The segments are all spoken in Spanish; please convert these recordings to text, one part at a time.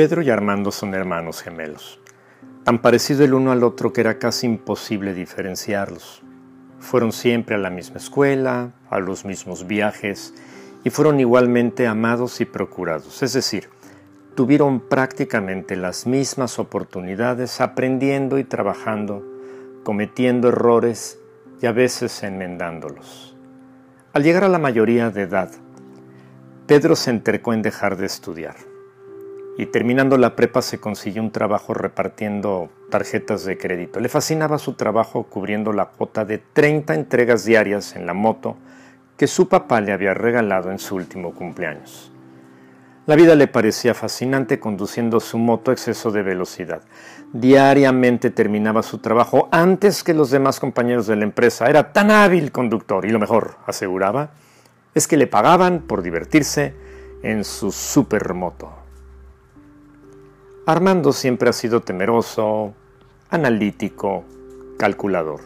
Pedro y Armando son hermanos gemelos, tan parecidos el uno al otro que era casi imposible diferenciarlos. Fueron siempre a la misma escuela, a los mismos viajes, y fueron igualmente amados y procurados, es decir, tuvieron prácticamente las mismas oportunidades aprendiendo y trabajando, cometiendo errores y a veces enmendándolos. Al llegar a la mayoría de edad, Pedro se entercó en dejar de estudiar y terminando la prepa se consiguió un trabajo repartiendo tarjetas de crédito. Le fascinaba su trabajo cubriendo la cuota de 30 entregas diarias en la moto que su papá le había regalado en su último cumpleaños. La vida le parecía fascinante conduciendo su moto a exceso de velocidad. Diariamente terminaba su trabajo antes que los demás compañeros de la empresa. Era tan hábil conductor y lo mejor, aseguraba, es que le pagaban por divertirse en su supermoto. Armando siempre ha sido temeroso, analítico, calculador.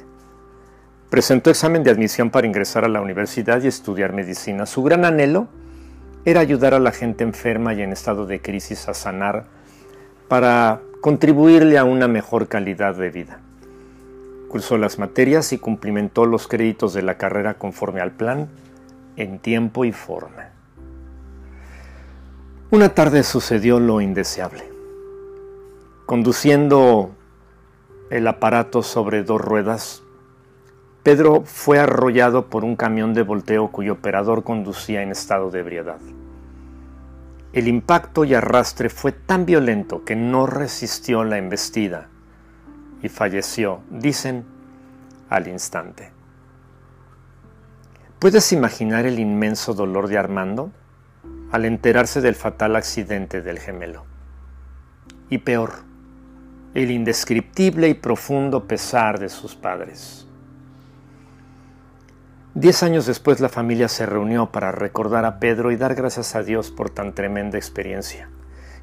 Presentó examen de admisión para ingresar a la universidad y estudiar medicina. Su gran anhelo era ayudar a la gente enferma y en estado de crisis a sanar para contribuirle a una mejor calidad de vida. Cursó las materias y cumplimentó los créditos de la carrera conforme al plan, en tiempo y forma. Una tarde sucedió lo indeseable. Conduciendo el aparato sobre dos ruedas, Pedro fue arrollado por un camión de volteo cuyo operador conducía en estado de ebriedad. El impacto y arrastre fue tan violento que no resistió la embestida y falleció, dicen, al instante. ¿Puedes imaginar el inmenso dolor de Armando al enterarse del fatal accidente del gemelo? Y peor, el indescriptible y profundo pesar de sus padres. Diez años después la familia se reunió para recordar a Pedro y dar gracias a Dios por tan tremenda experiencia,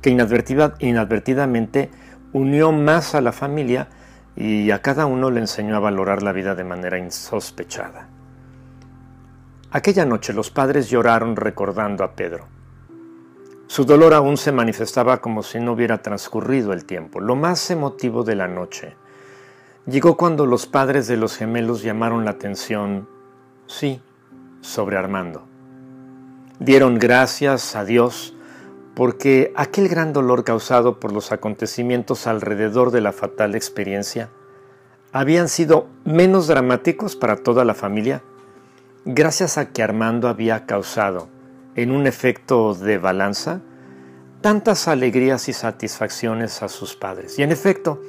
que inadvertidamente unió más a la familia y a cada uno le enseñó a valorar la vida de manera insospechada. Aquella noche los padres lloraron recordando a Pedro su dolor aún se manifestaba como si no hubiera transcurrido el tiempo. Lo más emotivo de la noche llegó cuando los padres de los gemelos llamaron la atención, sí, sobre Armando. Dieron gracias a Dios porque aquel gran dolor causado por los acontecimientos alrededor de la fatal experiencia habían sido menos dramáticos para toda la familia gracias a que Armando había causado en un efecto de balanza, tantas alegrías y satisfacciones a sus padres. Y en efecto,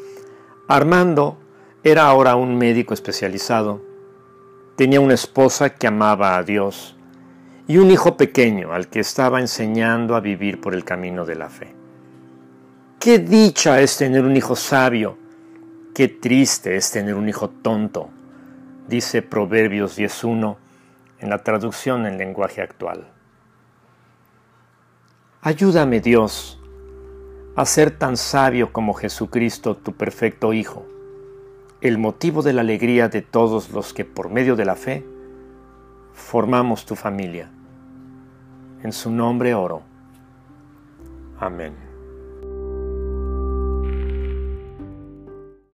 Armando era ahora un médico especializado, tenía una esposa que amaba a Dios y un hijo pequeño al que estaba enseñando a vivir por el camino de la fe. Qué dicha es tener un hijo sabio, qué triste es tener un hijo tonto, dice Proverbios 10.1 en la traducción en lenguaje actual. Ayúdame Dios a ser tan sabio como Jesucristo, tu perfecto Hijo, el motivo de la alegría de todos los que por medio de la fe formamos tu familia. En su nombre oro. Amén.